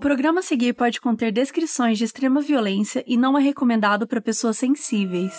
programa a seguir pode conter descrições de extrema violência e não é recomendado para pessoas sensíveis.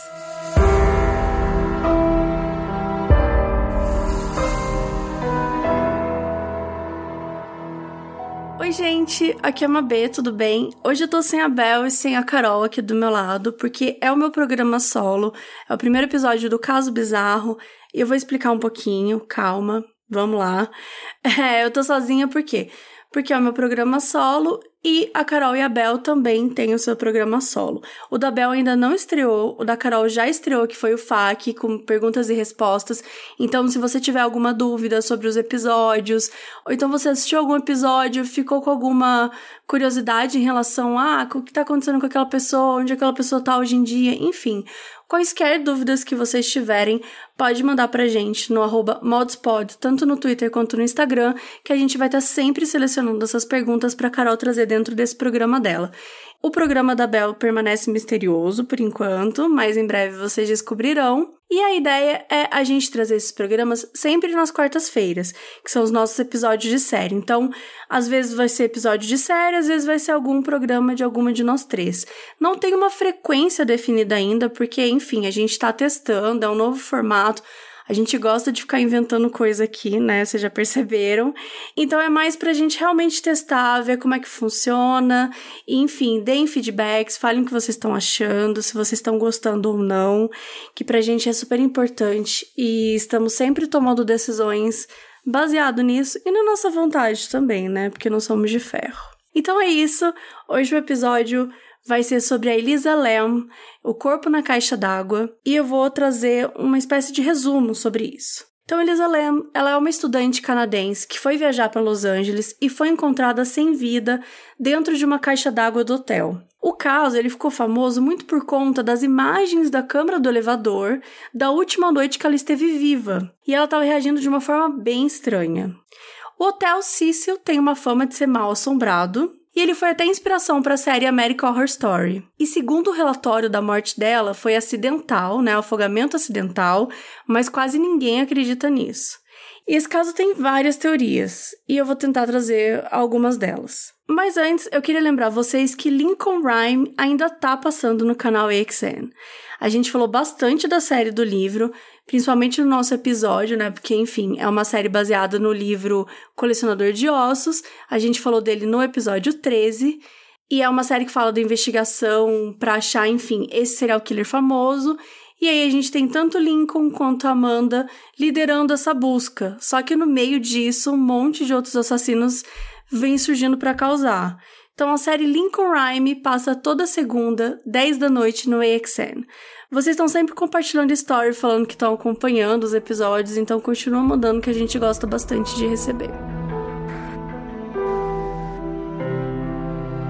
Oi, gente, aqui é a Mabê, tudo bem? Hoje eu tô sem a Bel e sem a Carol aqui do meu lado, porque é o meu programa solo, é o primeiro episódio do Caso Bizarro, e eu vou explicar um pouquinho, calma, vamos lá. É, eu tô sozinha por quê? Porque é o meu programa solo e a Carol e a Bel também têm o seu programa solo. O da Bel ainda não estreou, o da Carol já estreou, que foi o FAQ, com perguntas e respostas. Então, se você tiver alguma dúvida sobre os episódios, ou então você assistiu algum episódio, ficou com alguma curiosidade em relação a ah, o que está acontecendo com aquela pessoa, onde aquela pessoa está hoje em dia, enfim. Quaisquer dúvidas que vocês tiverem, pode mandar pra gente no modspod, tanto no Twitter quanto no Instagram, que a gente vai estar tá sempre selecionando essas perguntas para Carol trazer dentro desse programa dela. O programa da Bel permanece misterioso por enquanto, mas em breve vocês descobrirão. E a ideia é a gente trazer esses programas sempre nas quartas-feiras, que são os nossos episódios de série. Então, às vezes vai ser episódio de série, às vezes vai ser algum programa de alguma de nós três. Não tem uma frequência definida ainda, porque, enfim, a gente está testando, é um novo formato. A gente gosta de ficar inventando coisa aqui, né? Vocês já perceberam. Então é mais pra gente realmente testar, ver como é que funciona. Enfim, deem feedbacks, falem o que vocês estão achando, se vocês estão gostando ou não, que pra gente é super importante. E estamos sempre tomando decisões baseado nisso e na nossa vontade também, né? Porque não somos de ferro. Então é isso. Hoje o episódio vai ser sobre a Elisa Lam, O Corpo na Caixa d'Água, e eu vou trazer uma espécie de resumo sobre isso. Então, Elisa Lam, ela é uma estudante canadense que foi viajar para Los Angeles e foi encontrada sem vida dentro de uma caixa d'água do hotel. O caso ele ficou famoso muito por conta das imagens da câmara do elevador da última noite que ela esteve viva, e ela estava reagindo de uma forma bem estranha. O Hotel Cecil tem uma fama de ser mal assombrado, e ele foi até inspiração para a série American Horror Story. E segundo o relatório da morte dela, foi acidental, né, afogamento acidental, mas quase ninguém acredita nisso. E esse caso tem várias teorias, e eu vou tentar trazer algumas delas. Mas antes, eu queria lembrar vocês que Lincoln Rhyme ainda tá passando no canal AXN. A gente falou bastante da série do livro, principalmente no nosso episódio, né? Porque, enfim, é uma série baseada no livro Colecionador de Ossos. A gente falou dele no episódio 13. E é uma série que fala da investigação para achar, enfim, esse serial killer famoso. E aí a gente tem tanto Lincoln quanto Amanda liderando essa busca. Só que no meio disso, um monte de outros assassinos vem surgindo para causar. Então a série Lincoln Rhyme passa toda segunda, 10 da noite no AXN. Vocês estão sempre compartilhando story falando que estão acompanhando os episódios, então continua mandando que a gente gosta bastante de receber.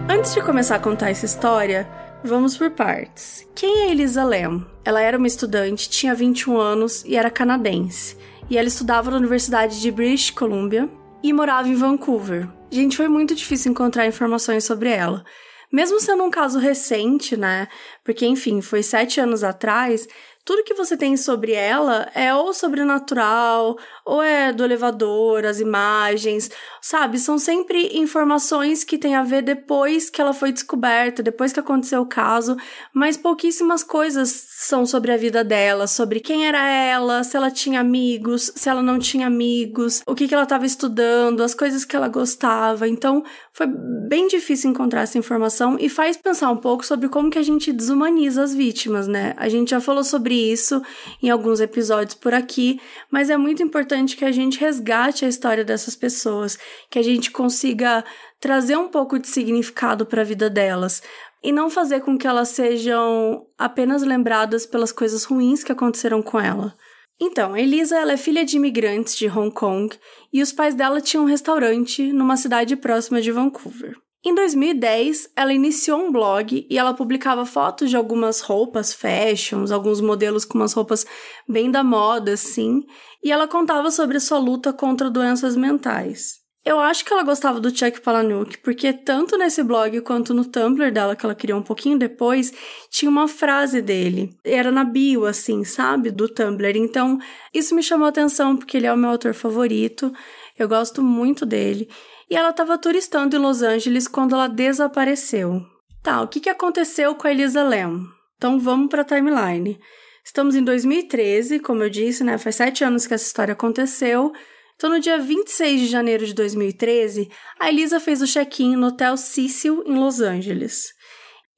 Antes de começar a contar essa história, vamos por partes. Quem é Elisa Lam? Ela era uma estudante, tinha 21 anos e era canadense. E ela estudava na Universidade de British Columbia e morava em Vancouver. Gente, foi muito difícil encontrar informações sobre ela. Mesmo sendo um caso recente, né? Porque, enfim, foi sete anos atrás, tudo que você tem sobre ela é ou sobrenatural, ou é do elevador, as imagens, sabe? São sempre informações que têm a ver depois que ela foi descoberta, depois que aconteceu o caso, mas pouquíssimas coisas são sobre a vida dela, sobre quem era ela, se ela tinha amigos, se ela não tinha amigos, o que, que ela estava estudando, as coisas que ela gostava. Então, foi bem difícil encontrar essa informação e faz pensar um pouco sobre como que a gente desumaniza as vítimas, né? A gente já falou sobre isso em alguns episódios por aqui, mas é muito importante que a gente resgate a história dessas pessoas, que a gente consiga trazer um pouco de significado para a vida delas, e não fazer com que elas sejam apenas lembradas pelas coisas ruins que aconteceram com ela. Então, Elisa ela é filha de imigrantes de Hong Kong e os pais dela tinham um restaurante numa cidade próxima de Vancouver. Em 2010, ela iniciou um blog e ela publicava fotos de algumas roupas fashions, alguns modelos com umas roupas bem da moda, assim, e ela contava sobre a sua luta contra doenças mentais. Eu acho que ela gostava do Chuck Palahniuk, porque tanto nesse blog quanto no Tumblr dela, que ela criou um pouquinho depois, tinha uma frase dele. Era na bio, assim, sabe? Do Tumblr. Então, isso me chamou a atenção, porque ele é o meu autor favorito. Eu gosto muito dele. e ela estava turistando em Los Angeles quando ela desapareceu. Tá, o que, que aconteceu com a Elisa Lam? Então vamos para a timeline. Estamos em 2013, como eu disse, né? Faz sete anos que essa história aconteceu. Então, no dia 26 de janeiro de 2013, a Elisa fez o check-in no Hotel Cecil, em Los Angeles.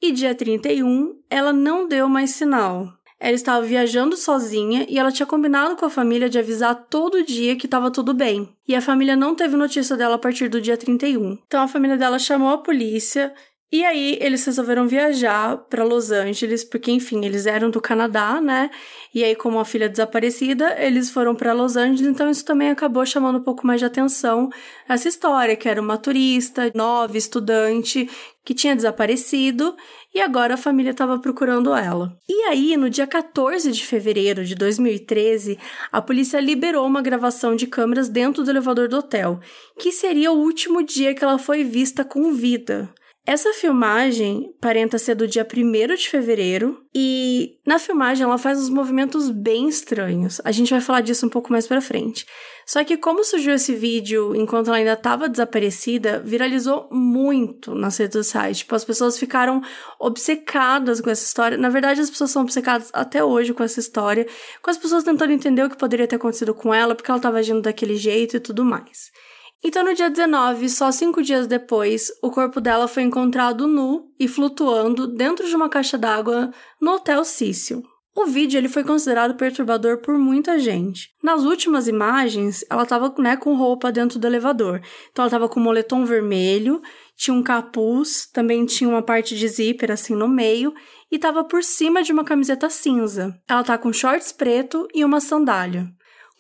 E dia 31, ela não deu mais sinal. Ela estava viajando sozinha e ela tinha combinado com a família de avisar todo dia que estava tudo bem. E a família não teve notícia dela a partir do dia 31. Então a família dela chamou a polícia e aí eles resolveram viajar para Los Angeles, porque enfim, eles eram do Canadá, né? E aí como a filha desaparecida, eles foram para Los Angeles, então isso também acabou chamando um pouco mais de atenção essa história, que era uma turista, nova, estudante, que tinha desaparecido e agora a família estava procurando ela. E aí, no dia 14 de fevereiro de 2013, a polícia liberou uma gravação de câmeras dentro do elevador do hotel, que seria o último dia que ela foi vista com vida. Essa filmagem parenta ser do dia 1 de fevereiro e na filmagem ela faz uns movimentos bem estranhos. A gente vai falar disso um pouco mais pra frente. Só que como surgiu esse vídeo enquanto ela ainda estava desaparecida, viralizou muito nas redes sociais. Tipo, as pessoas ficaram obcecadas com essa história. Na verdade, as pessoas são obcecadas até hoje com essa história, com as pessoas tentando entender o que poderia ter acontecido com ela, porque ela estava agindo daquele jeito e tudo mais. Então, no dia 19, só cinco dias depois, o corpo dela foi encontrado nu e flutuando dentro de uma caixa d'água no Hotel Cício. O vídeo ele foi considerado perturbador por muita gente. Nas últimas imagens, ela estava né, com roupa dentro do elevador. Então, ela estava com moletom vermelho, tinha um capuz, também tinha uma parte de zíper assim no meio e estava por cima de uma camiseta cinza. Ela tá com shorts preto e uma sandália.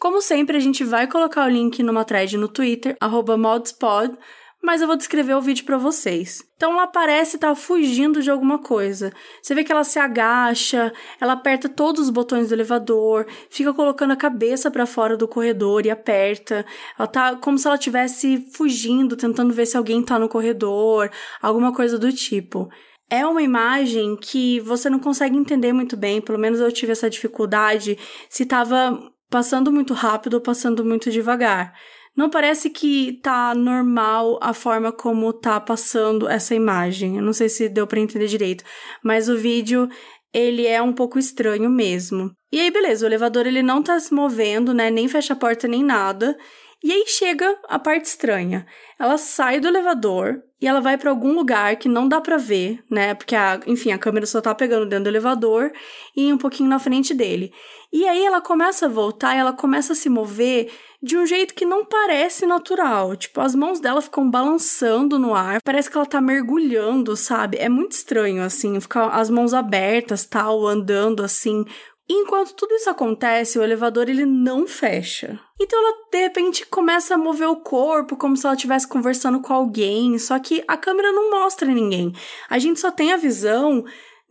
Como sempre, a gente vai colocar o link numa thread no Twitter, modspod, mas eu vou descrever o vídeo para vocês. Então ela parece estar tá fugindo de alguma coisa. Você vê que ela se agacha, ela aperta todos os botões do elevador, fica colocando a cabeça para fora do corredor e aperta. Ela tá como se ela estivesse fugindo, tentando ver se alguém tá no corredor, alguma coisa do tipo. É uma imagem que você não consegue entender muito bem, pelo menos eu tive essa dificuldade, se estava passando muito rápido ou passando muito devagar. Não parece que tá normal a forma como tá passando essa imagem. Eu não sei se deu para entender direito, mas o vídeo ele é um pouco estranho mesmo. E aí beleza, o elevador ele não tá se movendo, né, nem fecha a porta nem nada. E aí chega a parte estranha. Ela sai do elevador e ela vai para algum lugar que não dá para ver, né? Porque a, enfim, a câmera só tá pegando dentro do elevador e um pouquinho na frente dele. E aí ela começa a voltar, e ela começa a se mover de um jeito que não parece natural. Tipo, as mãos dela ficam balançando no ar, parece que ela tá mergulhando, sabe? É muito estranho assim, ficar as mãos abertas, tal, andando assim, enquanto tudo isso acontece, o elevador ele não fecha. Então ela de repente começa a mover o corpo como se ela estivesse conversando com alguém, só que a câmera não mostra ninguém. A gente só tem a visão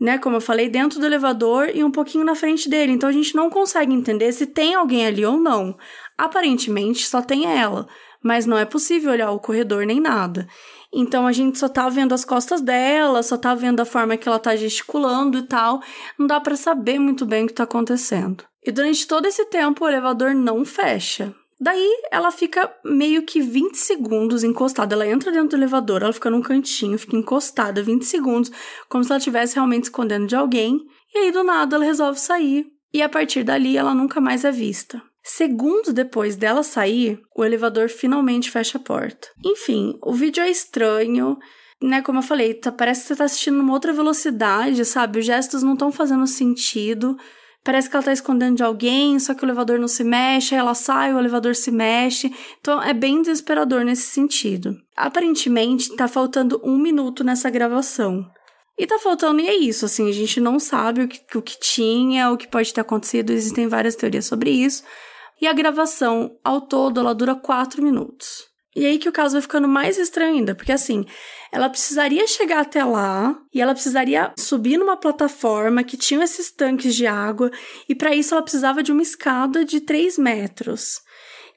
né, como eu falei, dentro do elevador e um pouquinho na frente dele. Então a gente não consegue entender se tem alguém ali ou não. Aparentemente só tem ela, mas não é possível olhar o corredor nem nada. Então a gente só tá vendo as costas dela, só tá vendo a forma que ela tá gesticulando e tal. Não dá para saber muito bem o que tá acontecendo. E durante todo esse tempo o elevador não fecha. Daí ela fica meio que 20 segundos encostada. Ela entra dentro do elevador, ela fica num cantinho, fica encostada 20 segundos, como se ela estivesse realmente escondendo de alguém. E aí do nada ela resolve sair. E a partir dali ela nunca mais é vista. Segundos depois dela sair, o elevador finalmente fecha a porta. Enfim, o vídeo é estranho, né? Como eu falei, tá, parece que você tá assistindo numa outra velocidade, sabe? Os gestos não estão fazendo sentido. Parece que ela tá escondendo de alguém, só que o elevador não se mexe, aí ela sai, o elevador se mexe. Então é bem desesperador nesse sentido. Aparentemente, tá faltando um minuto nessa gravação. E tá faltando, e é isso, assim, a gente não sabe o que, o que tinha, o que pode ter acontecido, existem várias teorias sobre isso. E a gravação, ao todo, ela dura quatro minutos. E aí que o caso vai ficando mais estranho ainda, porque assim, ela precisaria chegar até lá e ela precisaria subir numa plataforma que tinha esses tanques de água, e para isso ela precisava de uma escada de 3 metros.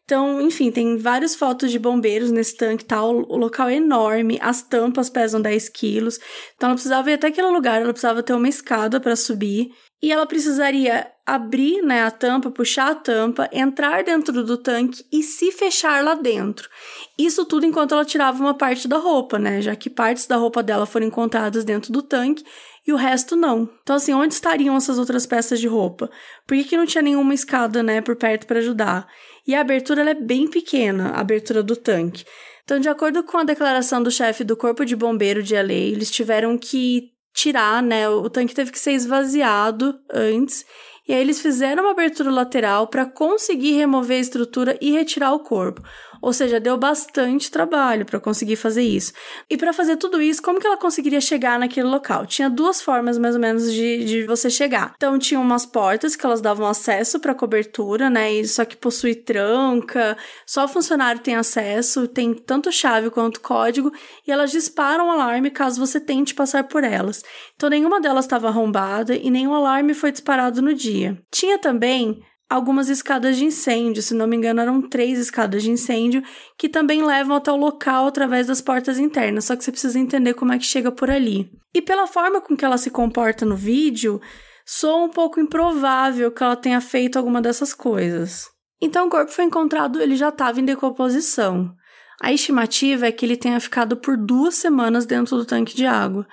Então, enfim, tem várias fotos de bombeiros nesse tanque tal. O local é enorme, as tampas pesam 10 quilos. Então, ela precisava ir até aquele lugar, ela precisava ter uma escada para subir. E ela precisaria abrir né, a tampa, puxar a tampa, entrar dentro do tanque e se fechar lá dentro. Isso tudo enquanto ela tirava uma parte da roupa, né? Já que partes da roupa dela foram encontradas dentro do tanque e o resto não. Então, assim, onde estariam essas outras peças de roupa? Por que, que não tinha nenhuma escada, né, por perto para ajudar? E a abertura é bem pequena, a abertura do tanque. Então, de acordo com a declaração do chefe do Corpo de Bombeiro de LA, eles tiveram que tirar, né? O tanque teve que ser esvaziado antes. E aí eles fizeram uma abertura lateral para conseguir remover a estrutura e retirar o corpo. Ou seja, deu bastante trabalho para conseguir fazer isso. E para fazer tudo isso, como que ela conseguiria chegar naquele local? Tinha duas formas mais ou menos de, de você chegar. Então tinha umas portas que elas davam acesso para cobertura, né? E só que possui tranca, só funcionário tem acesso, tem tanto chave quanto código e elas disparam o alarme caso você tente passar por elas. Então nenhuma delas estava arrombada e nenhum alarme foi disparado no dia. Tinha também algumas escadas de incêndio, se não me engano, eram três escadas de incêndio que também levam até o local através das portas internas, só que você precisa entender como é que chega por ali. E pela forma com que ela se comporta no vídeo, soa um pouco improvável que ela tenha feito alguma dessas coisas. Então o corpo foi encontrado, ele já estava em decomposição. A estimativa é que ele tenha ficado por duas semanas dentro do tanque de água.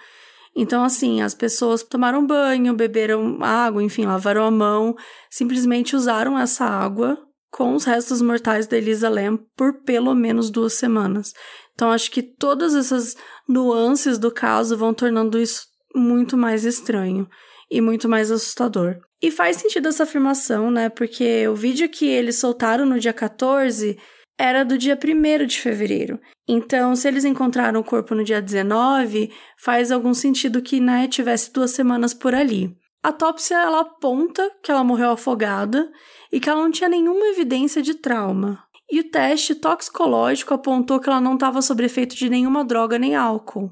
Então, assim, as pessoas tomaram banho, beberam água, enfim, lavaram a mão, simplesmente usaram essa água com os restos mortais da Elisa Lam por pelo menos duas semanas. Então, acho que todas essas nuances do caso vão tornando isso muito mais estranho e muito mais assustador. E faz sentido essa afirmação, né? Porque o vídeo que eles soltaram no dia 14 era do dia 1 de fevereiro. Então, se eles encontraram o corpo no dia 19, faz algum sentido que né, tivesse duas semanas por ali. A autópsia ela aponta que ela morreu afogada e que ela não tinha nenhuma evidência de trauma. E o teste toxicológico apontou que ela não estava sob efeito de nenhuma droga nem álcool.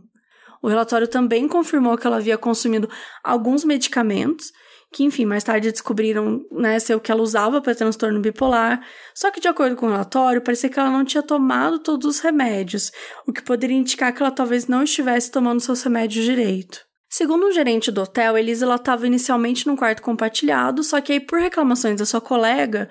O relatório também confirmou que ela havia consumido alguns medicamentos que, enfim, mais tarde descobriram né, ser o que ela usava para transtorno bipolar. Só que, de acordo com o relatório, parecia que ela não tinha tomado todos os remédios, o que poderia indicar que ela talvez não estivesse tomando seus remédios direito. Segundo um gerente do hotel, Elisa estava inicialmente num quarto compartilhado, só que aí, por reclamações da sua colega,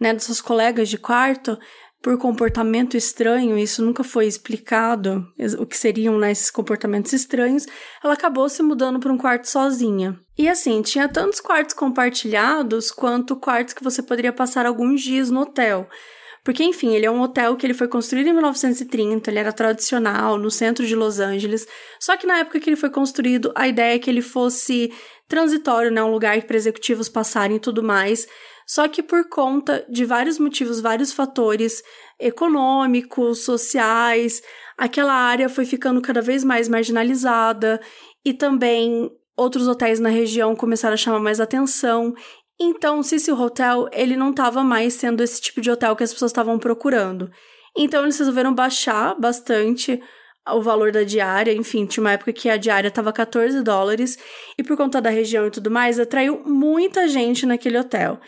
né, das suas colegas de quarto, por comportamento estranho, isso nunca foi explicado, o que seriam né, esses comportamentos estranhos, ela acabou se mudando para um quarto sozinha. E assim, tinha tantos quartos compartilhados quanto quartos que você poderia passar alguns dias no hotel. Porque, enfim, ele é um hotel que ele foi construído em 1930, ele era tradicional, no centro de Los Angeles. Só que na época que ele foi construído, a ideia é que ele fosse transitório, né? Um lugar para executivos passarem e tudo mais. Só que por conta de vários motivos, vários fatores econômicos, sociais, aquela área foi ficando cada vez mais marginalizada e também outros hotéis na região começaram a chamar mais atenção. Então, o Hotel, ele não estava mais sendo esse tipo de hotel que as pessoas estavam procurando. Então, eles resolveram baixar bastante o valor da diária, enfim, tinha uma época que a diária estava 14 dólares, e por conta da região e tudo mais, atraiu muita gente naquele hotel.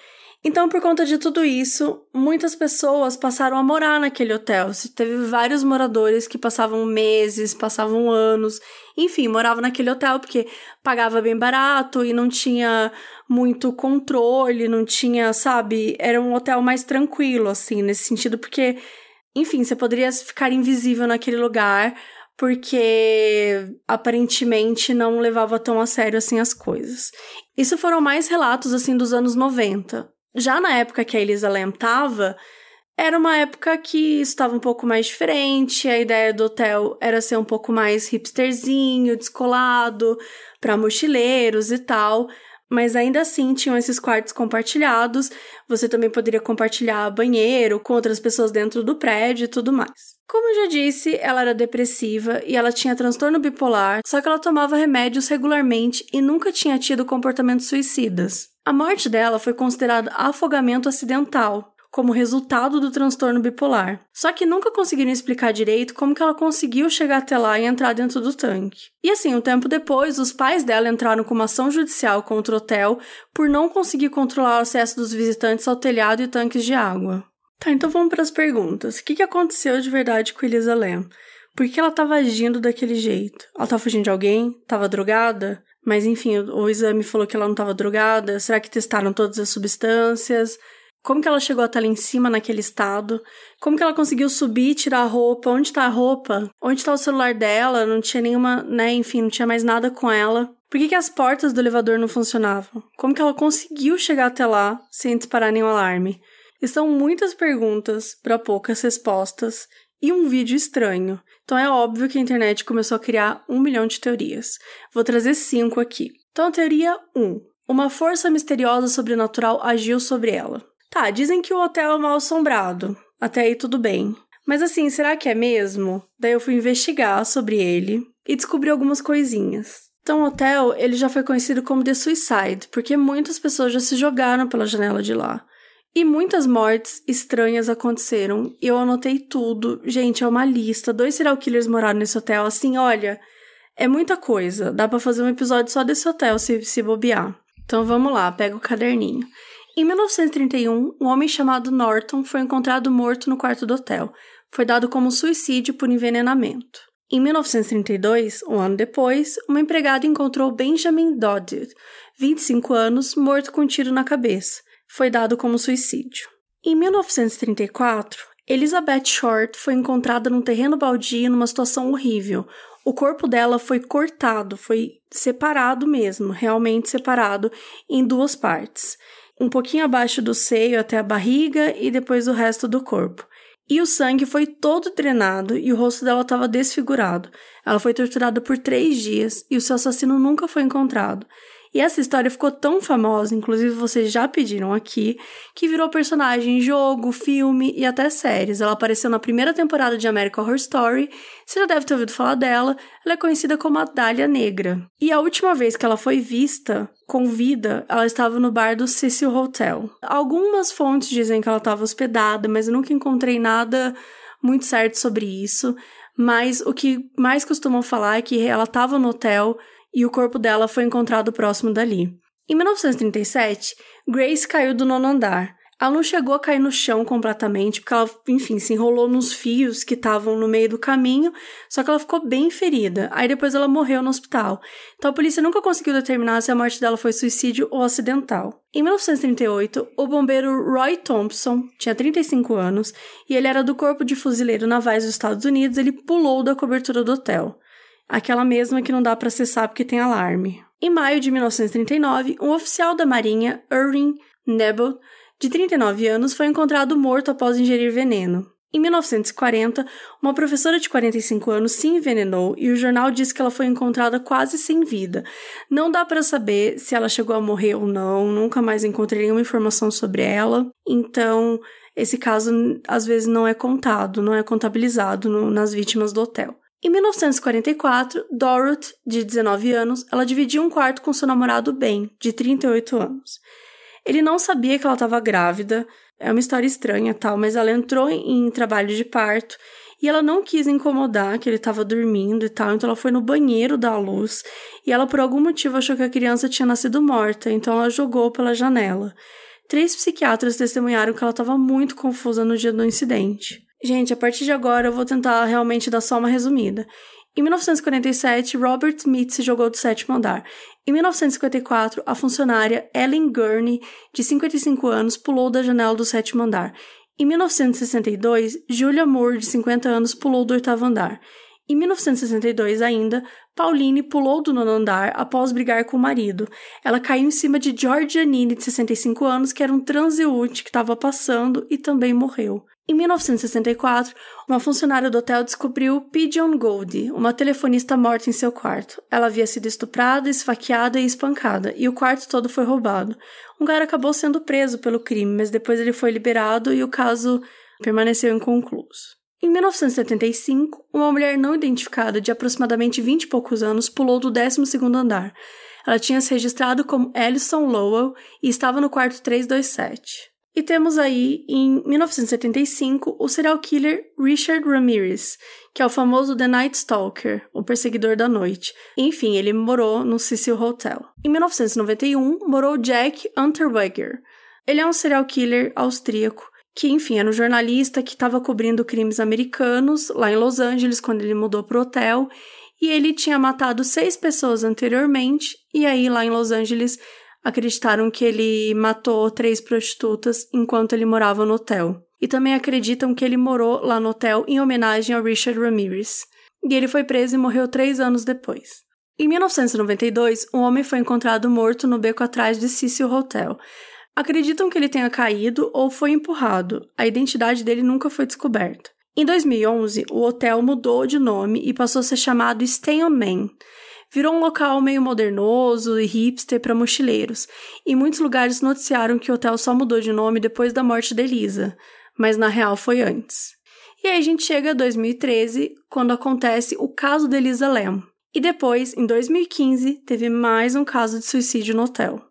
Então, por conta de tudo isso, muitas pessoas passaram a morar naquele hotel. Teve vários moradores que passavam meses, passavam anos, enfim, moravam naquele hotel porque pagava bem barato e não tinha muito controle, não tinha, sabe? Era um hotel mais tranquilo, assim, nesse sentido, porque, enfim, você poderia ficar invisível naquele lugar porque aparentemente não levava tão a sério assim as coisas. Isso foram mais relatos assim dos anos 90. Já na época que a Elisa Lam tava, era uma época que estava um pouco mais diferente, a ideia do hotel era ser um pouco mais hipsterzinho, descolado, para mochileiros e tal, mas ainda assim tinham esses quartos compartilhados, você também poderia compartilhar banheiro com outras pessoas dentro do prédio e tudo mais. Como eu já disse, ela era depressiva e ela tinha transtorno bipolar, só que ela tomava remédios regularmente e nunca tinha tido comportamentos suicidas. A morte dela foi considerada afogamento acidental, como resultado do transtorno bipolar. Só que nunca conseguiram explicar direito como que ela conseguiu chegar até lá e entrar dentro do tanque. E assim, um tempo depois, os pais dela entraram com uma ação judicial contra o hotel por não conseguir controlar o acesso dos visitantes ao telhado e tanques de água. Tá, então vamos para as perguntas. O que, que aconteceu de verdade com Elisa Lam? Por que ela estava agindo daquele jeito? Ela estava fugindo de alguém? Estava drogada? Mas enfim, o, exame falou que ela não estava drogada. Será que testaram todas as substâncias? Como que ela chegou até lá em cima naquele estado? Como que ela conseguiu subir, tirar a roupa? Onde tá a roupa? Onde tá o celular dela? Não tinha nenhuma, né? Enfim, não tinha mais nada com ela. Por que, que as portas do elevador não funcionavam? Como que ela conseguiu chegar até lá sem disparar nenhum alarme? Estão muitas perguntas para poucas respostas e um vídeo estranho. Então é óbvio que a internet começou a criar um milhão de teorias. Vou trazer cinco aqui. Então, teoria 1. Um, uma força misteriosa sobrenatural agiu sobre ela. Tá, dizem que o hotel é mal assombrado. Até aí tudo bem. Mas assim, será que é mesmo? Daí eu fui investigar sobre ele e descobri algumas coisinhas. Então, o hotel, ele já foi conhecido como The Suicide, porque muitas pessoas já se jogaram pela janela de lá. E muitas mortes estranhas aconteceram. Eu anotei tudo. Gente, é uma lista. Dois serial killers moraram nesse hotel. Assim, olha, é muita coisa. Dá para fazer um episódio só desse hotel se, se bobear. Então vamos lá, pega o caderninho. Em 1931, um homem chamado Norton foi encontrado morto no quarto do hotel. Foi dado como suicídio por envenenamento. Em 1932, um ano depois, uma empregada encontrou Benjamin Dodd, 25 anos, morto com um tiro na cabeça. Foi dado como suicídio. Em 1934, Elizabeth Short foi encontrada num terreno baldio numa situação horrível. O corpo dela foi cortado, foi separado mesmo, realmente separado em duas partes um pouquinho abaixo do seio até a barriga e depois o resto do corpo. E o sangue foi todo drenado e o rosto dela estava desfigurado. Ela foi torturada por três dias e o seu assassino nunca foi encontrado. E essa história ficou tão famosa, inclusive vocês já pediram aqui, que virou personagem em jogo, filme e até séries. Ela apareceu na primeira temporada de American Horror Story. Você já deve ter ouvido falar dela. Ela é conhecida como a Dália Negra. E a última vez que ela foi vista com vida, ela estava no bar do Cecil Hotel. Algumas fontes dizem que ela estava hospedada, mas eu nunca encontrei nada muito certo sobre isso. Mas o que mais costumam falar é que ela estava no hotel e o corpo dela foi encontrado próximo dali. Em 1937, Grace caiu do nono andar. Ela não chegou a cair no chão completamente, porque ela, enfim, se enrolou nos fios que estavam no meio do caminho, só que ela ficou bem ferida. Aí depois ela morreu no hospital. Então a polícia nunca conseguiu determinar se a morte dela foi suicídio ou acidental. Em 1938, o bombeiro Roy Thompson tinha 35 anos e ele era do Corpo de Fuzileiro Navais dos Estados Unidos. Ele pulou da cobertura do hotel aquela mesma que não dá para acessar porque tem alarme. Em maio de 1939, um oficial da Marinha, Irving Nebel, de 39 anos, foi encontrado morto após ingerir veneno. Em 1940, uma professora de 45 anos se envenenou e o jornal diz que ela foi encontrada quase sem vida. Não dá para saber se ela chegou a morrer ou não, nunca mais encontrei nenhuma informação sobre ela. Então, esse caso às vezes não é contado, não é contabilizado no, nas vítimas do hotel. Em 1944, Dorothy, de 19 anos, ela dividia um quarto com seu namorado Ben, de 38 anos. Ele não sabia que ela estava grávida, é uma história estranha tal, mas ela entrou em trabalho de parto e ela não quis incomodar que ele estava dormindo e tal, então ela foi no banheiro dar luz e ela por algum motivo achou que a criança tinha nascido morta, então ela jogou pela janela. Três psiquiatras testemunharam que ela estava muito confusa no dia do incidente. Gente, a partir de agora eu vou tentar realmente dar só uma resumida. Em 1947, Robert Smith se jogou do sétimo andar. Em 1954, a funcionária Ellen Gurney, de 55 anos, pulou da janela do sétimo andar. Em 1962, Julia Moore, de 50 anos, pulou do oitavo andar. Em 1962 ainda, Pauline pulou do nono andar após brigar com o marido. Ela caiu em cima de George Janine, de 65 anos, que era um transeúnte que estava passando e também morreu. Em 1964, uma funcionária do hotel descobriu Pigeon Goldie, uma telefonista morta em seu quarto. Ela havia sido estuprada, esfaqueada e espancada, e o quarto todo foi roubado. Um cara acabou sendo preso pelo crime, mas depois ele foi liberado e o caso permaneceu inconcluso. Em 1975, uma mulher não identificada de aproximadamente 20 e poucos anos pulou do 12 andar. Ela tinha se registrado como Alison Lowell e estava no quarto 327. E temos aí, em 1975, o serial killer Richard Ramirez, que é o famoso The Night Stalker, o perseguidor da noite. Enfim, ele morou no Cecil Hotel. Em 1991, morou Jack Unterweger. Ele é um serial killer austríaco que, enfim, era um jornalista que estava cobrindo crimes americanos lá em Los Angeles quando ele mudou para o hotel e ele tinha matado seis pessoas anteriormente, e aí lá em Los Angeles acreditaram que ele matou três prostitutas enquanto ele morava no hotel. E também acreditam que ele morou lá no hotel em homenagem ao Richard Ramirez. E ele foi preso e morreu três anos depois. Em 1992, um homem foi encontrado morto no beco atrás de Cecil Hotel. Acreditam que ele tenha caído ou foi empurrado. A identidade dele nunca foi descoberta. Em 2011, o hotel mudou de nome e passou a ser chamado Stay on Main. Virou um local meio modernoso e hipster para mochileiros, e muitos lugares noticiaram que o hotel só mudou de nome depois da morte de Elisa, mas na real foi antes. E aí a gente chega a 2013, quando acontece o caso de Elisa Lam. E depois, em 2015, teve mais um caso de suicídio no hotel.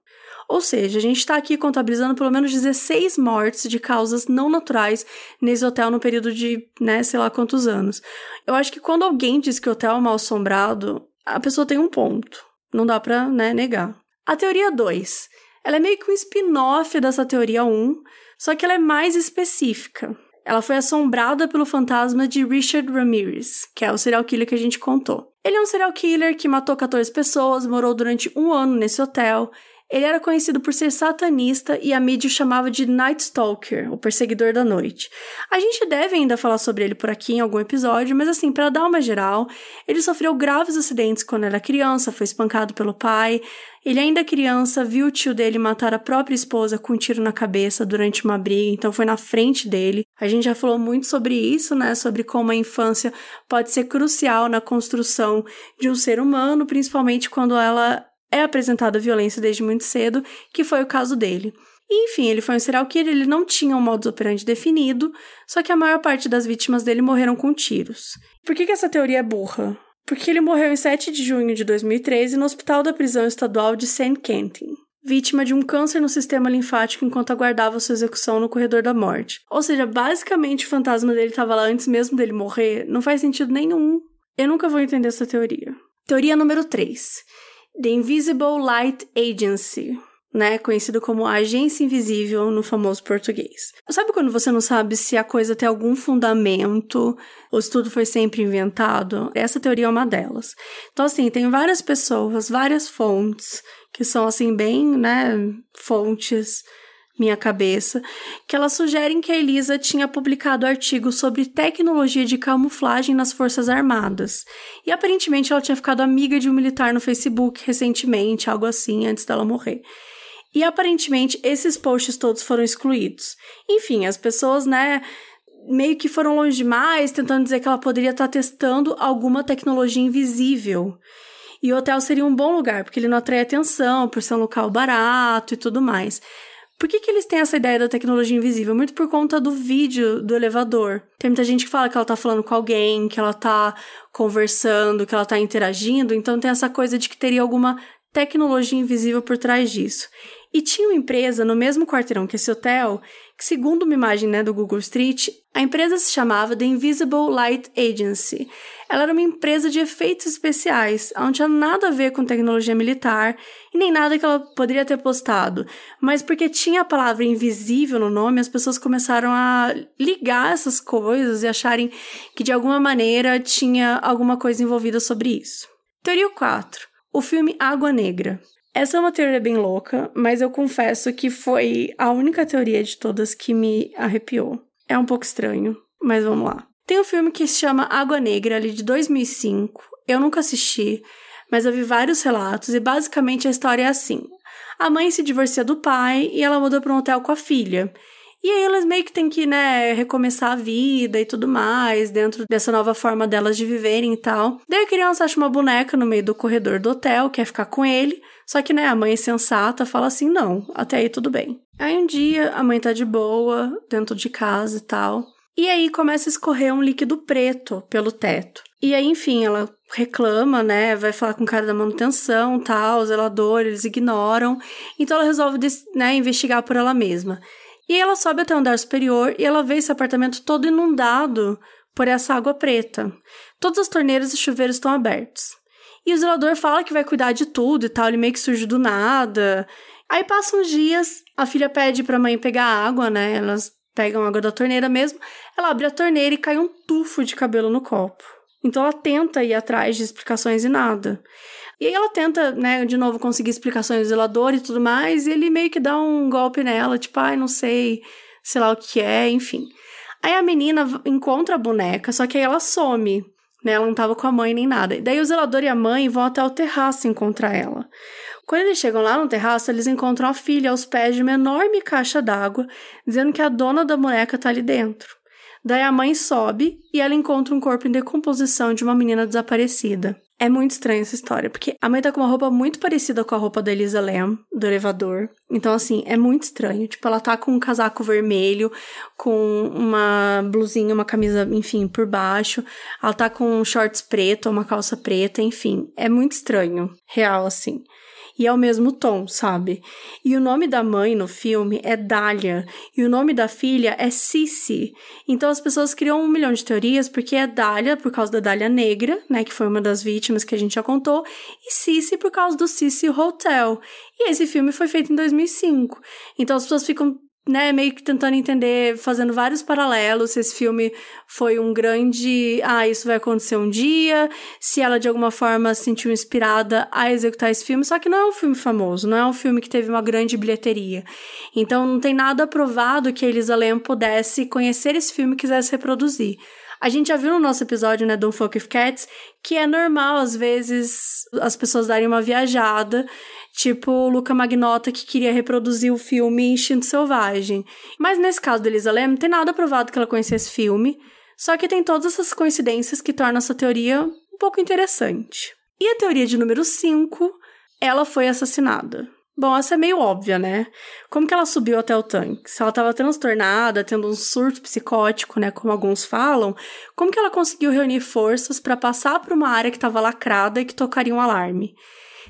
Ou seja, a gente está aqui contabilizando pelo menos 16 mortes de causas não naturais nesse hotel no período de, né, sei lá quantos anos. Eu acho que quando alguém diz que o hotel é mal assombrado, a pessoa tem um ponto. Não dá pra, né, negar. A teoria 2. Ela é meio que um spin-off dessa teoria 1, só que ela é mais específica. Ela foi assombrada pelo fantasma de Richard Ramirez, que é o serial killer que a gente contou. Ele é um serial killer que matou 14 pessoas, morou durante um ano nesse hotel ele era conhecido por ser satanista e a mídia o chamava de Night Stalker, o perseguidor da noite. A gente deve ainda falar sobre ele por aqui em algum episódio, mas assim, para dar uma geral, ele sofreu graves acidentes quando era criança, foi espancado pelo pai. Ele ainda criança viu o tio dele matar a própria esposa com um tiro na cabeça durante uma briga, então foi na frente dele. A gente já falou muito sobre isso, né? Sobre como a infância pode ser crucial na construção de um ser humano, principalmente quando ela é apresentada violência desde muito cedo, que foi o caso dele. E, enfim, ele foi um serial killer, ele não tinha um modus operandi definido, só que a maior parte das vítimas dele morreram com tiros. Por que, que essa teoria é burra? Porque ele morreu em 7 de junho de 2013 no hospital da prisão estadual de St. Quentin, vítima de um câncer no sistema linfático enquanto aguardava sua execução no corredor da morte. Ou seja, basicamente o fantasma dele estava lá antes mesmo dele morrer. Não faz sentido nenhum. Eu nunca vou entender essa teoria. Teoria número 3. The Invisible Light Agency, né, conhecido como Agência Invisível no famoso português. Sabe quando você não sabe se a coisa tem algum fundamento ou se tudo foi sempre inventado? Essa teoria é uma delas. Então, assim, tem várias pessoas, várias fontes que são, assim, bem, né, fontes minha cabeça, que elas sugerem que a Elisa tinha publicado artigos sobre tecnologia de camuflagem nas Forças Armadas. E aparentemente ela tinha ficado amiga de um militar no Facebook recentemente, algo assim, antes dela morrer. E aparentemente esses posts todos foram excluídos. Enfim, as pessoas, né, meio que foram longe demais, tentando dizer que ela poderia estar testando alguma tecnologia invisível. E o hotel seria um bom lugar, porque ele não atrai atenção, por ser um local barato e tudo mais. Por que, que eles têm essa ideia da tecnologia invisível? Muito por conta do vídeo do elevador. Tem muita gente que fala que ela tá falando com alguém, que ela tá conversando, que ela tá interagindo, então tem essa coisa de que teria alguma tecnologia invisível por trás disso. E tinha uma empresa no mesmo quarteirão que esse hotel, que segundo uma imagem né, do Google Street, a empresa se chamava The Invisible Light Agency. Ela era uma empresa de efeitos especiais, não tinha nada a ver com tecnologia militar e nem nada que ela poderia ter postado. Mas porque tinha a palavra invisível no nome, as pessoas começaram a ligar essas coisas e acharem que de alguma maneira tinha alguma coisa envolvida sobre isso. Teoria 4. O filme Água Negra. Essa é uma teoria bem louca, mas eu confesso que foi a única teoria de todas que me arrepiou. É um pouco estranho, mas vamos lá. Tem um filme que se chama Água Negra, ali de 2005. Eu nunca assisti, mas eu vi vários relatos e basicamente a história é assim: a mãe se divorcia do pai e ela muda para um hotel com a filha. E aí elas meio que têm que, né, recomeçar a vida e tudo mais, dentro dessa nova forma delas de viverem e tal. Daí a criança acha uma boneca no meio do corredor do hotel, quer ficar com ele. Só que, né, a mãe sensata fala assim: não, até aí tudo bem. Aí um dia a mãe tá de boa, dentro de casa e tal. E aí começa a escorrer um líquido preto pelo teto. E aí, enfim, ela reclama, né? Vai falar com o cara da manutenção, tal, zelador, eles ignoram. Então ela resolve, né, investigar por ela mesma. E ela sobe até o andar superior e ela vê esse apartamento todo inundado por essa água preta. Todas as torneiras e chuveiros estão abertos. E o zelador fala que vai cuidar de tudo e tal, ele meio que surge do nada. Aí passam uns dias, a filha pede pra mãe pegar água, né? Elas pegam água da torneira mesmo. Ela abre a torneira e cai um tufo de cabelo no copo. Então ela tenta ir atrás de explicações e nada. E aí ela tenta, né, de novo conseguir explicações do zelador e tudo mais, e ele meio que dá um golpe nela, tipo, ai, não sei, sei lá o que é, enfim. Aí a menina encontra a boneca, só que aí ela some, né? Ela não tava com a mãe nem nada. E daí o zelador e a mãe vão até o terraço encontrar ela. Quando eles chegam lá no terraço, eles encontram a filha aos pés de uma enorme caixa d'água, dizendo que a dona da boneca tá ali dentro. Daí a mãe sobe e ela encontra um corpo em decomposição de uma menina desaparecida. É muito estranha essa história, porque a mãe tá com uma roupa muito parecida com a roupa da Elisa Lam, do elevador. Então, assim, é muito estranho. Tipo, ela tá com um casaco vermelho, com uma blusinha, uma camisa, enfim, por baixo. Ela tá com shorts preto, uma calça preta, enfim. É muito estranho. Real, assim e é o mesmo tom, sabe? E o nome da mãe no filme é Dália e o nome da filha é Cici. Então as pessoas criam um milhão de teorias porque é Dália por causa da Dália Negra, né, que foi uma das vítimas que a gente já contou, e Cici por causa do Cici Hotel. E esse filme foi feito em 2005. Então as pessoas ficam né, meio que tentando entender, fazendo vários paralelos, se esse filme foi um grande, ah, isso vai acontecer um dia, se ela de alguma forma se sentiu inspirada a executar esse filme, só que não é um filme famoso, não é um filme que teve uma grande bilheteria. Então não tem nada provado que a Elisa Lam pudesse conhecer esse filme e quisesse reproduzir. A gente já viu no nosso episódio, né, Don't Fuck With Cats, que é normal, às vezes, as pessoas darem uma viajada Tipo o Luca Magnota que queria reproduzir o filme Instinto Selvagem. Mas nesse caso da Elisa Lam, não tem nada provado que ela conhecia esse filme. Só que tem todas essas coincidências que tornam essa teoria um pouco interessante. E a teoria de número 5, ela foi assassinada. Bom, essa é meio óbvia, né? Como que ela subiu até o tanque? Se ela estava transtornada, tendo um surto psicótico, né, como alguns falam, como que ela conseguiu reunir forças para passar por uma área que estava lacrada e que tocaria um alarme?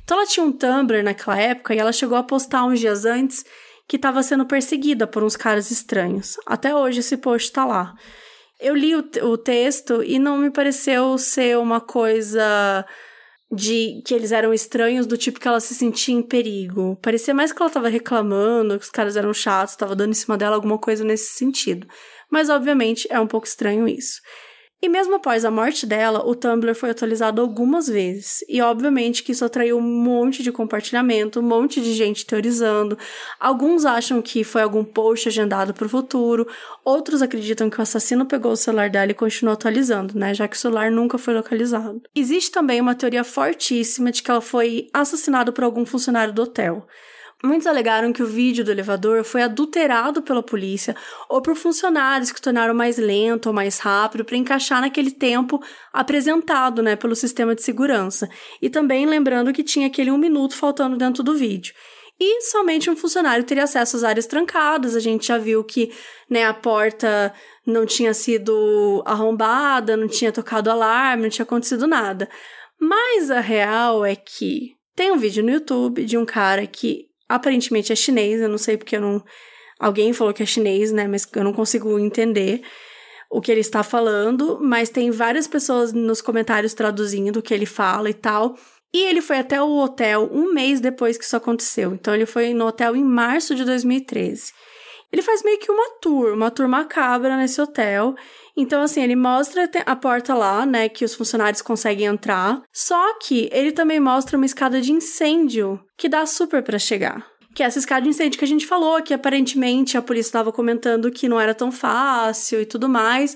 Então ela tinha um Tumblr naquela época e ela chegou a postar uns dias antes que estava sendo perseguida por uns caras estranhos. Até hoje esse post tá lá. Eu li o, o texto e não me pareceu ser uma coisa de que eles eram estranhos do tipo que ela se sentia em perigo. Parecia mais que ela estava reclamando, que os caras eram chatos, estava dando em cima dela alguma coisa nesse sentido. Mas obviamente é um pouco estranho isso. E mesmo após a morte dela, o Tumblr foi atualizado algumas vezes. E obviamente que isso atraiu um monte de compartilhamento, um monte de gente teorizando. Alguns acham que foi algum post agendado para o futuro, outros acreditam que o assassino pegou o celular dela e continuou atualizando, né? Já que o celular nunca foi localizado. Existe também uma teoria fortíssima de que ela foi assassinada por algum funcionário do hotel. Muitos alegaram que o vídeo do elevador foi adulterado pela polícia ou por funcionários que tornaram mais lento ou mais rápido para encaixar naquele tempo apresentado né, pelo sistema de segurança. E também lembrando que tinha aquele um minuto faltando dentro do vídeo. E somente um funcionário teria acesso às áreas trancadas. A gente já viu que né, a porta não tinha sido arrombada, não tinha tocado alarme, não tinha acontecido nada. Mas a real é que tem um vídeo no YouTube de um cara que aparentemente é chinês, eu não sei porque eu não. Alguém falou que é chinês, né? Mas eu não consigo entender o que ele está falando, mas tem várias pessoas nos comentários traduzindo o que ele fala e tal. E ele foi até o hotel um mês depois que isso aconteceu. Então ele foi no hotel em março de 2013. Ele faz meio que uma tour, uma tour macabra nesse hotel. Então, assim, ele mostra a porta lá, né, que os funcionários conseguem entrar. Só que ele também mostra uma escada de incêndio que dá super para chegar. Que é essa escada de incêndio que a gente falou, que aparentemente a polícia estava comentando que não era tão fácil e tudo mais.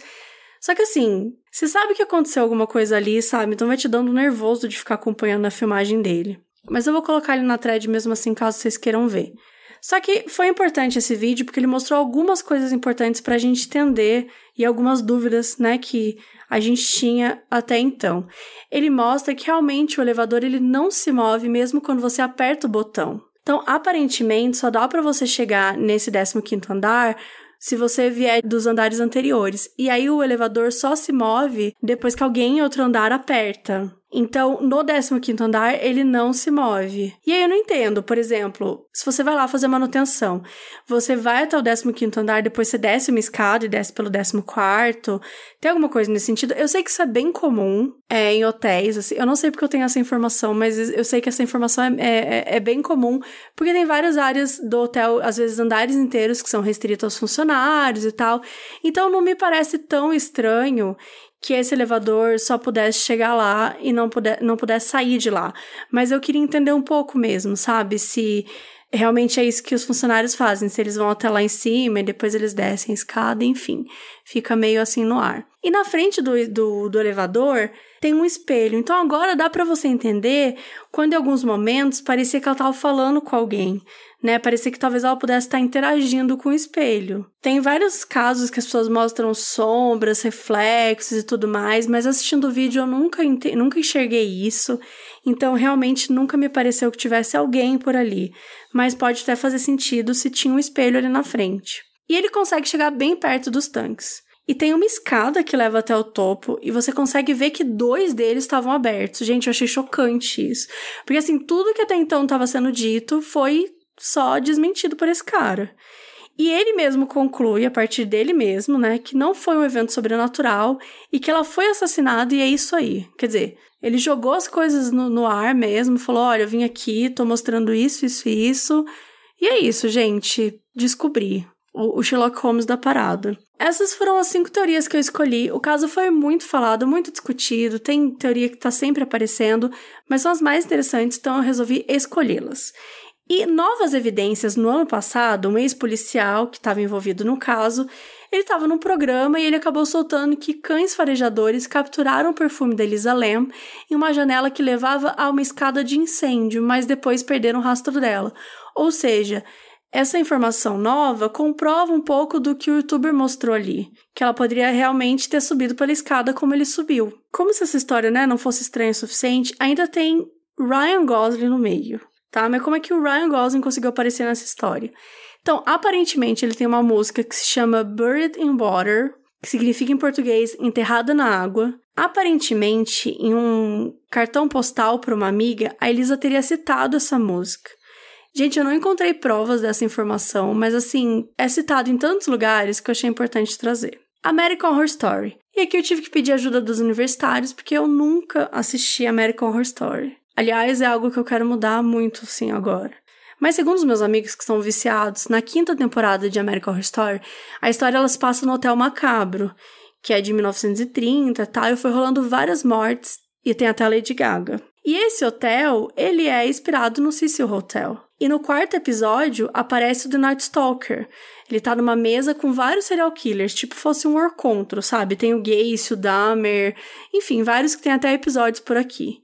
Só que assim, você sabe que aconteceu alguma coisa ali, sabe? Então vai te dando nervoso de ficar acompanhando a filmagem dele. Mas eu vou colocar ele na thread mesmo assim, caso vocês queiram ver. Só que foi importante esse vídeo porque ele mostrou algumas coisas importantes para a gente entender e algumas dúvidas, né, que a gente tinha até então. Ele mostra que realmente o elevador ele não se move mesmo quando você aperta o botão. Então, aparentemente, só dá para você chegar nesse 15º andar se você vier dos andares anteriores. E aí o elevador só se move depois que alguém em outro andar aperta. Então, no 15 andar, ele não se move. E aí eu não entendo, por exemplo, se você vai lá fazer manutenção, você vai até o 15 andar, depois você desce uma escada e desce pelo 14 tem alguma coisa nesse sentido? Eu sei que isso é bem comum é, em hotéis, assim, eu não sei porque eu tenho essa informação, mas eu sei que essa informação é, é, é bem comum, porque tem várias áreas do hotel, às vezes andares inteiros que são restritos aos funcionários e tal, então não me parece tão estranho que esse elevador só pudesse chegar lá e não, puder, não pudesse sair de lá. Mas eu queria entender um pouco mesmo, sabe? Se realmente é isso que os funcionários fazem, se eles vão até lá em cima e depois eles descem a escada, enfim, fica meio assim no ar. E na frente do, do, do elevador tem um espelho, então agora dá para você entender quando em alguns momentos parecia que ela estava falando com alguém né? Parecia que talvez ela pudesse estar interagindo com o espelho. Tem vários casos que as pessoas mostram sombras, reflexos e tudo mais, mas assistindo o vídeo eu nunca, nunca enxerguei isso, então realmente nunca me pareceu que tivesse alguém por ali. Mas pode até fazer sentido se tinha um espelho ali na frente. E ele consegue chegar bem perto dos tanques. E tem uma escada que leva até o topo e você consegue ver que dois deles estavam abertos. Gente, eu achei chocante isso. Porque assim, tudo que até então estava sendo dito foi só desmentido por esse cara. E ele mesmo conclui, a partir dele mesmo, né, que não foi um evento sobrenatural e que ela foi assassinada e é isso aí. Quer dizer, ele jogou as coisas no, no ar mesmo, falou: olha, eu vim aqui, tô mostrando isso, isso e isso. E é isso, gente. Descobri. O, Sherlock Holmes da parada. Essas foram as cinco teorias que eu escolhi. O caso foi muito falado, muito discutido, tem teoria que tá sempre aparecendo, mas são as mais interessantes, então eu resolvi escolhê-las. E novas evidências no ano passado, um ex-policial que estava envolvido no caso, ele estava num programa e ele acabou soltando que cães farejadores capturaram o perfume da Elisa Lam em uma janela que levava a uma escada de incêndio, mas depois perderam o rastro dela. Ou seja, essa informação nova comprova um pouco do que o youtuber mostrou ali, que ela poderia realmente ter subido pela escada como ele subiu. Como se essa história né, não fosse estranha o suficiente, ainda tem Ryan Gosling no meio tá? Mas como é que o Ryan Gosling conseguiu aparecer nessa história? Então, aparentemente, ele tem uma música que se chama Buried in Water, que significa em português enterrada na água. Aparentemente, em um cartão postal para uma amiga, a Elisa teria citado essa música. Gente, eu não encontrei provas dessa informação, mas assim, é citado em tantos lugares que eu achei importante trazer. American Horror Story. E aqui eu tive que pedir ajuda dos universitários, porque eu nunca assisti American Horror Story. Aliás, é algo que eu quero mudar muito, sim, agora. Mas segundo os meus amigos que estão viciados, na quinta temporada de American Horror Story, a história elas passa no Hotel Macabro, que é de 1930 tá? e foi rolando várias mortes e tem até a Lady Gaga. E esse hotel, ele é inspirado no Cecil Hotel. E no quarto episódio aparece o The Night Stalker. Ele tá numa mesa com vários serial killers, tipo fosse um encontro, sabe? Tem o Gacy, o Dahmer, enfim, vários que tem até episódios por aqui.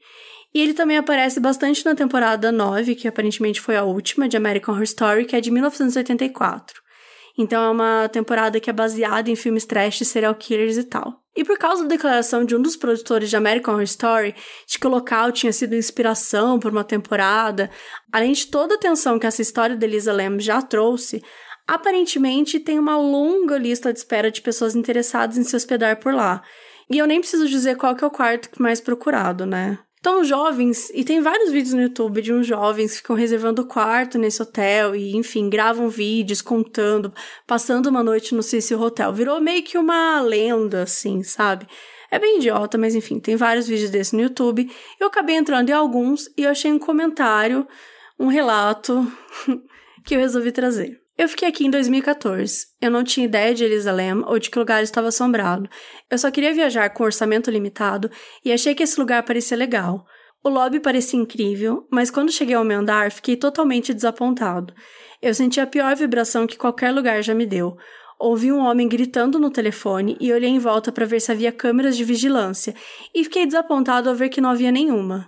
E ele também aparece bastante na temporada 9, que aparentemente foi a última, de American Horror Story, que é de 1984. Então é uma temporada que é baseada em filmes trash, serial killers e tal. E por causa da declaração de um dos produtores de American Horror Story de que o local tinha sido inspiração por uma temporada, além de toda a atenção que essa história de Elisa Lam já trouxe, aparentemente tem uma longa lista de espera de pessoas interessadas em se hospedar por lá. E eu nem preciso dizer qual que é o quarto mais procurado, né? Então, jovens, e tem vários vídeos no YouTube de uns jovens que ficam reservando quarto nesse hotel e, enfim, gravam vídeos contando, passando uma noite no Cecil Hotel. Virou meio que uma lenda, assim, sabe? É bem idiota, mas enfim, tem vários vídeos desses no YouTube. Eu acabei entrando em alguns e eu achei um comentário, um relato que eu resolvi trazer. Eu fiquei aqui em 2014. Eu não tinha ideia de Jerusalém ou de que lugar estava assombrado. Eu só queria viajar com orçamento limitado e achei que esse lugar parecia legal. O lobby parecia incrível, mas quando cheguei ao meu andar, fiquei totalmente desapontado. Eu senti a pior vibração que qualquer lugar já me deu. Ouvi um homem gritando no telefone e olhei em volta para ver se havia câmeras de vigilância, e fiquei desapontado ao ver que não havia nenhuma.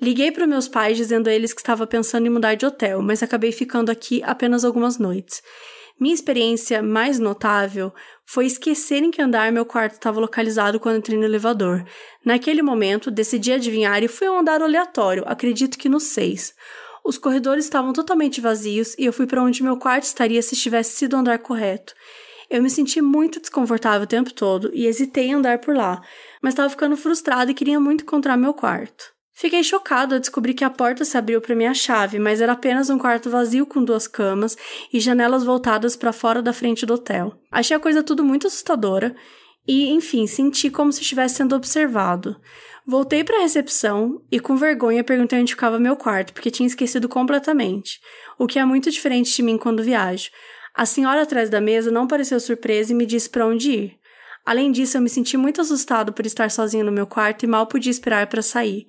Liguei para meus pais dizendo a eles que estava pensando em mudar de hotel, mas acabei ficando aqui apenas algumas noites. Minha experiência mais notável foi esquecer em que andar meu quarto estava localizado quando entrei no elevador. Naquele momento, decidi adivinhar e fui a um andar aleatório, acredito que no 6. Os corredores estavam totalmente vazios e eu fui para onde meu quarto estaria se tivesse sido o andar correto. Eu me senti muito desconfortável o tempo todo e hesitei em andar por lá, mas estava ficando frustrada e queria muito encontrar meu quarto. Fiquei chocado ao descobrir que a porta se abriu para minha chave, mas era apenas um quarto vazio com duas camas e janelas voltadas para fora da frente do hotel. Achei a coisa tudo muito assustadora e, enfim, senti como se estivesse sendo observado. Voltei para a recepção e, com vergonha, perguntei onde ficava meu quarto, porque tinha esquecido completamente, o que é muito diferente de mim quando viajo. A senhora atrás da mesa não pareceu surpresa e me disse para onde ir. Além disso, eu me senti muito assustado por estar sozinho no meu quarto e mal podia esperar para sair.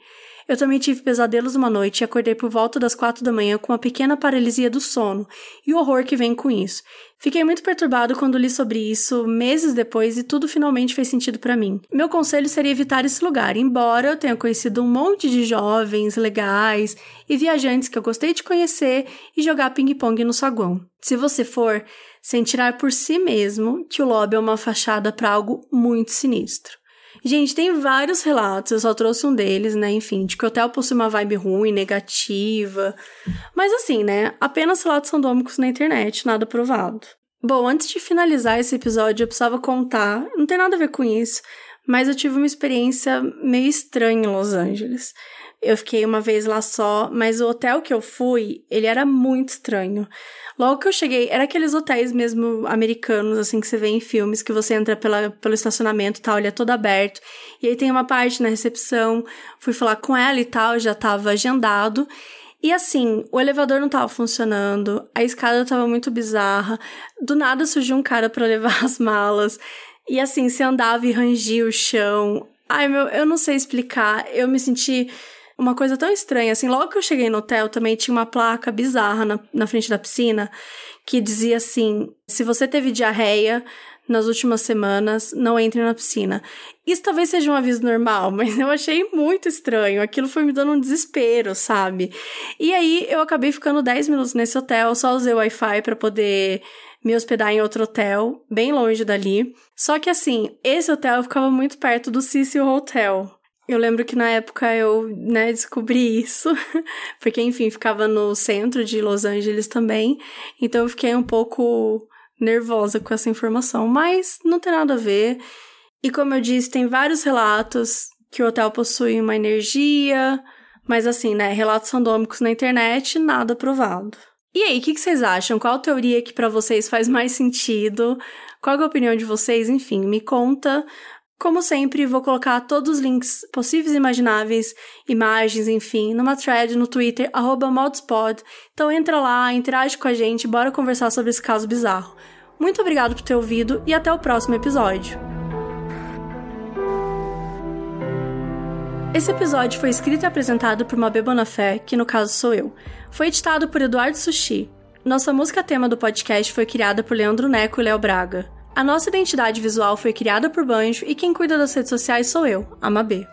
Eu também tive pesadelos uma noite e acordei por volta das quatro da manhã com uma pequena paralisia do sono e o horror que vem com isso. Fiquei muito perturbado quando li sobre isso meses depois e tudo finalmente fez sentido para mim. Meu conselho seria evitar esse lugar, embora eu tenha conhecido um monte de jovens legais e viajantes que eu gostei de conhecer e jogar ping-pong no saguão. Se você for, sem tirar por si mesmo que o lobby é uma fachada para algo muito sinistro. Gente, tem vários relatos, eu só trouxe um deles, né? Enfim, de que o hotel possui uma vibe ruim, negativa. Mas assim, né? Apenas relatos randômicos na internet, nada provado. Bom, antes de finalizar esse episódio, eu precisava contar, não tem nada a ver com isso, mas eu tive uma experiência meio estranha em Los Angeles. Eu fiquei uma vez lá só, mas o hotel que eu fui, ele era muito estranho. Logo que eu cheguei, era aqueles hotéis mesmo americanos, assim, que você vê em filmes, que você entra pela, pelo estacionamento e tal, ele é todo aberto. E aí tem uma parte na recepção, fui falar com ela e tal, já tava agendado. E assim, o elevador não tava funcionando, a escada tava muito bizarra, do nada surgiu um cara para levar as malas. E assim, você andava e rangia o chão. Ai, meu, eu não sei explicar. Eu me senti uma coisa tão estranha, assim, logo que eu cheguei no hotel também tinha uma placa bizarra na, na frente da piscina que dizia assim: se você teve diarreia nas últimas semanas, não entre na piscina. Isso talvez seja um aviso normal, mas eu achei muito estranho. Aquilo foi me dando um desespero, sabe? E aí eu acabei ficando 10 minutos nesse hotel, só usei o Wi-Fi para poder me hospedar em outro hotel, bem longe dali. Só que assim, esse hotel ficava muito perto do Cecil Hotel. Eu lembro que na época eu, né, descobri isso, porque, enfim, ficava no centro de Los Angeles também, então eu fiquei um pouco nervosa com essa informação, mas não tem nada a ver. E como eu disse, tem vários relatos que o hotel possui uma energia, mas assim, né, relatos randômicos na internet, nada provado. E aí, o que, que, vocês acham? Qual teoria que para vocês faz mais sentido? Qual é a opinião de vocês? Enfim, me conta. Como sempre, vou colocar todos os links possíveis e imagináveis, imagens, enfim, numa thread no Twitter, modspod. Então entra lá, interage com a gente, bora conversar sobre esse caso bizarro. Muito obrigado por ter ouvido e até o próximo episódio. Esse episódio foi escrito e apresentado por Mabê Bonafé, que no caso sou eu. Foi editado por Eduardo Sushi. Nossa música tema do podcast foi criada por Leandro Neco e Léo Braga. A nossa identidade visual foi criada por Banjo e quem cuida das redes sociais sou eu, a Mabê.